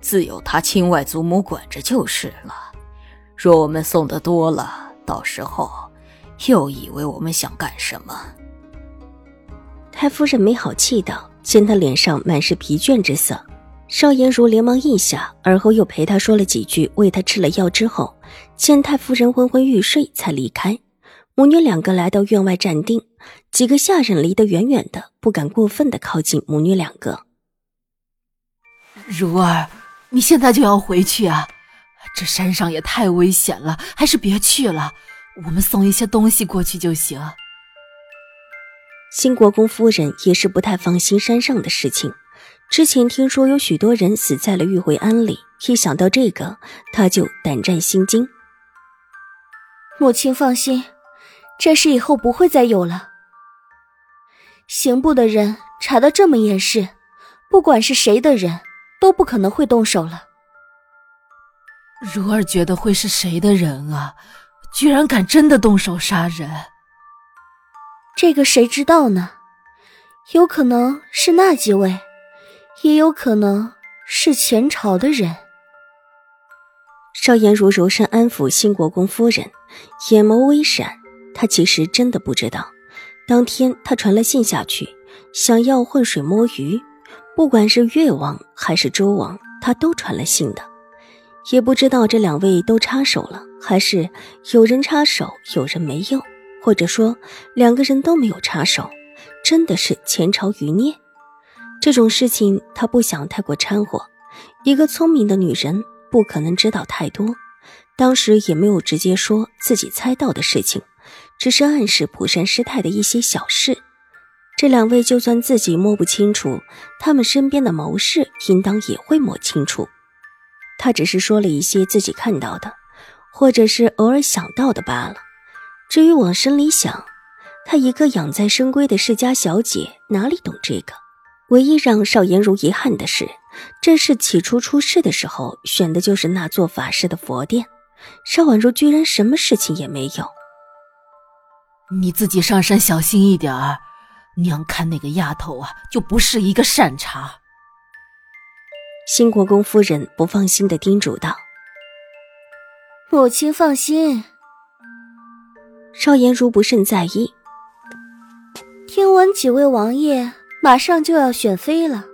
自有他亲外祖母管着就是了。若我们送的多了，到时候又以为我们想干什么？太夫人没好气道，见他脸上满是疲倦之色，邵颜如连忙应下，而后又陪他说了几句，喂他吃了药之后，见太夫人昏昏欲睡，才离开。母女两个来到院外站定，几个下人离得远远的，不敢过分的靠近母女两个。如儿。你现在就要回去啊？这山上也太危险了，还是别去了。我们送一些东西过去就行。新国公夫人也是不太放心山上的事情，之前听说有许多人死在了玉回庵里，一想到这个，她就胆战心惊。母亲放心，这事以后不会再有了。刑部的人查的这么严实，不管是谁的人。都不可能会动手了。如儿觉得会是谁的人啊？居然敢真的动手杀人？这个谁知道呢？有可能是那几位，也有可能是前朝的人。邵颜如柔声安抚新国公夫人，眼眸微闪。她其实真的不知道，当天她传了信下去，想要浑水摸鱼。不管是越王还是周王，他都传了信的，也不知道这两位都插手了，还是有人插手，有人没有，或者说两个人都没有插手，真的是前朝余孽。这种事情他不想太过掺和，一个聪明的女人不可能知道太多，当时也没有直接说自己猜到的事情，只是暗示蒲山师太的一些小事。这两位就算自己摸不清楚，他们身边的谋士应当也会摸清楚。他只是说了一些自己看到的，或者是偶尔想到的罢了。至于往深里想，他一个养在深闺的世家小姐，哪里懂这个？唯一让邵颜如遗憾的是，这是起初出事的时候选的就是那座法师的佛殿，邵婉如居然什么事情也没有。你自己上山小心一点儿。娘看那个丫头啊，就不是一个善茬。新国公夫人不放心的叮嘱道：“母亲放心。”邵颜如不甚在意。听闻几位王爷马上就要选妃了，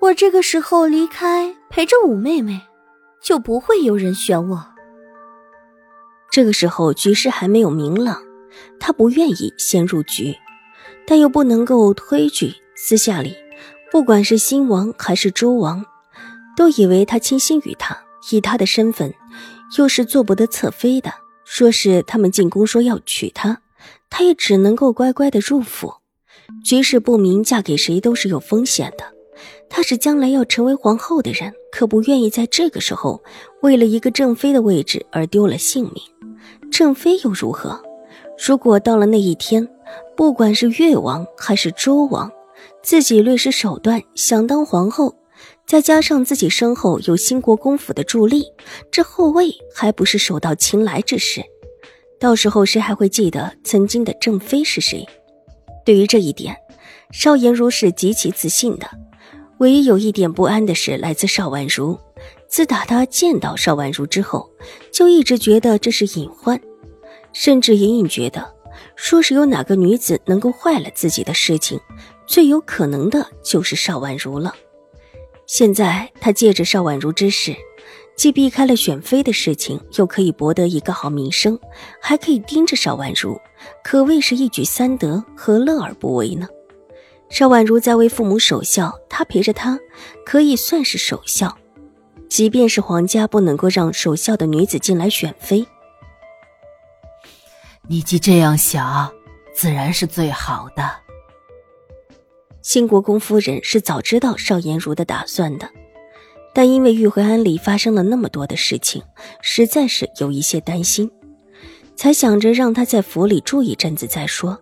我这个时候离开陪着五妹妹，就不会有人选我。这个时候局势还没有明朗，他不愿意先入局。但又不能够推举，私下里，不管是新王还是周王，都以为他倾心于他，以他的身份，又是做不得侧妃的。说是他们进宫说要娶她，她也只能够乖乖的入府。局势不明，嫁给谁都是有风险的。她是将来要成为皇后的人，可不愿意在这个时候为了一个正妃的位置而丢了性命。正妃又如何？如果到了那一天，不管是越王还是周王，自己略施手段想当皇后，再加上自己身后有兴国公府的助力，这后位还不是手到擒来之事？到时候谁还会记得曾经的正妃是谁？对于这一点，邵颜如是极其自信的。唯一有一点不安的是来自邵婉如。自打他见到邵婉如之后，就一直觉得这是隐患，甚至隐隐觉得。说是有哪个女子能够坏了自己的事情，最有可能的就是邵婉如了。现在他借着邵婉如之事，既避开了选妃的事情，又可以博得一个好名声，还可以盯着邵婉如，可谓是一举三得，何乐而不为呢？邵婉如在为父母守孝，他陪着她，可以算是守孝。即便是皇家不能够让守孝的女子进来选妃。你既这样想，自然是最好的。新国公夫人是早知道邵颜如的打算的，但因为玉回庵里发生了那么多的事情，实在是有一些担心，才想着让他在府里住一阵子再说。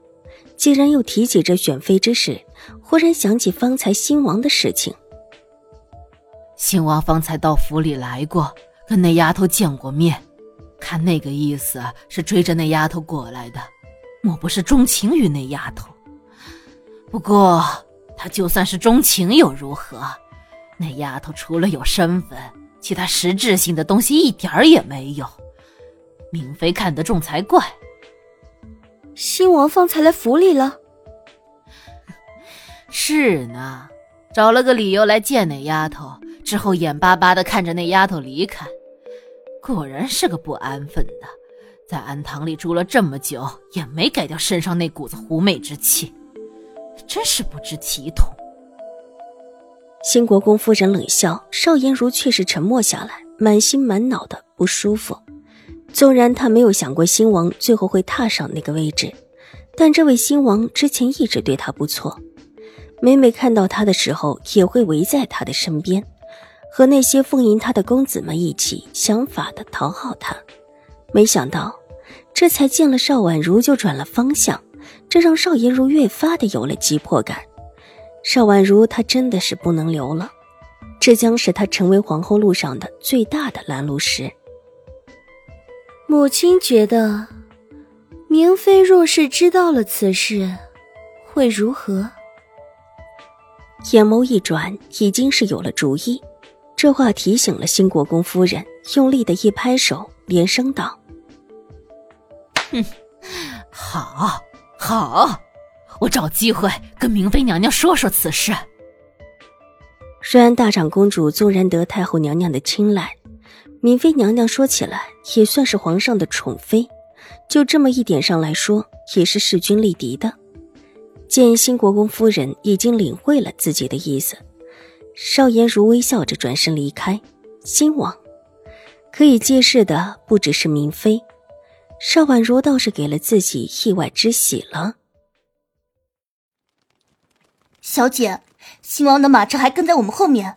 既然又提起这选妃之事，忽然想起方才新王的事情。新王方才到府里来过，跟那丫头见过面，看那个意思是追着那丫头过来的，莫不是钟情于那丫头？不过他就算是钟情又如何？那丫头除了有身份，其他实质性的东西一点儿也没有。明妃看得重才怪。新王方才来府里了。是呢，找了个理由来见那丫头，之后眼巴巴的看着那丫头离开。果然是个不安分的，在安堂里住了这么久，也没改掉身上那股子狐媚之气，真是不知体统。新国公夫人冷笑，邵颜如却是沉默下来，满心满脑的不舒服。纵然他没有想过新王最后会踏上那个位置，但这位新王之前一直对他不错，每每看到他的时候，也会围在他的身边，和那些奉迎他的公子们一起想法的讨好他。没想到，这才见了邵婉如就转了方向，这让邵颜如越发的有了急迫感。邵婉如，她真的是不能留了，这将是她成为皇后路上的最大的拦路石。母亲觉得，明妃若是知道了此事，会如何？眼眸一转，已经是有了主意。这话提醒了新国公夫人，用力的一拍手，连声道：“哼，好，好。”我找机会跟明妃娘娘说说此事。虽然大长公主纵然得太后娘娘的青睐，明妃娘娘说起来也算是皇上的宠妃，就这么一点上来说，也是势均力敌的。见新国公夫人已经领会了自己的意思，邵颜如微笑着转身离开。新王可以借势的不只是明妃，邵婉如倒是给了自己意外之喜了。小姐，新王的马车还跟在我们后面。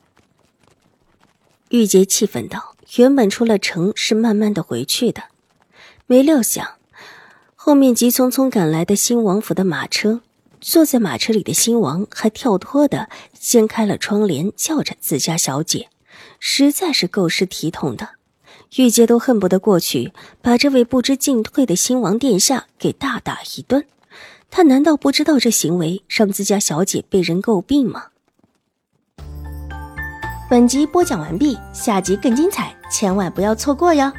玉洁气愤道：“原本出了城是慢慢的回去的，没料想后面急匆匆赶来的新王府的马车。坐在马车里的新王还跳脱的掀开了窗帘，叫着自家小姐，实在是够失体统的。玉洁都恨不得过去把这位不知进退的新王殿下给大打一顿。”他难道不知道这行为让自家小姐被人诟病吗？本集播讲完毕，下集更精彩，千万不要错过哟！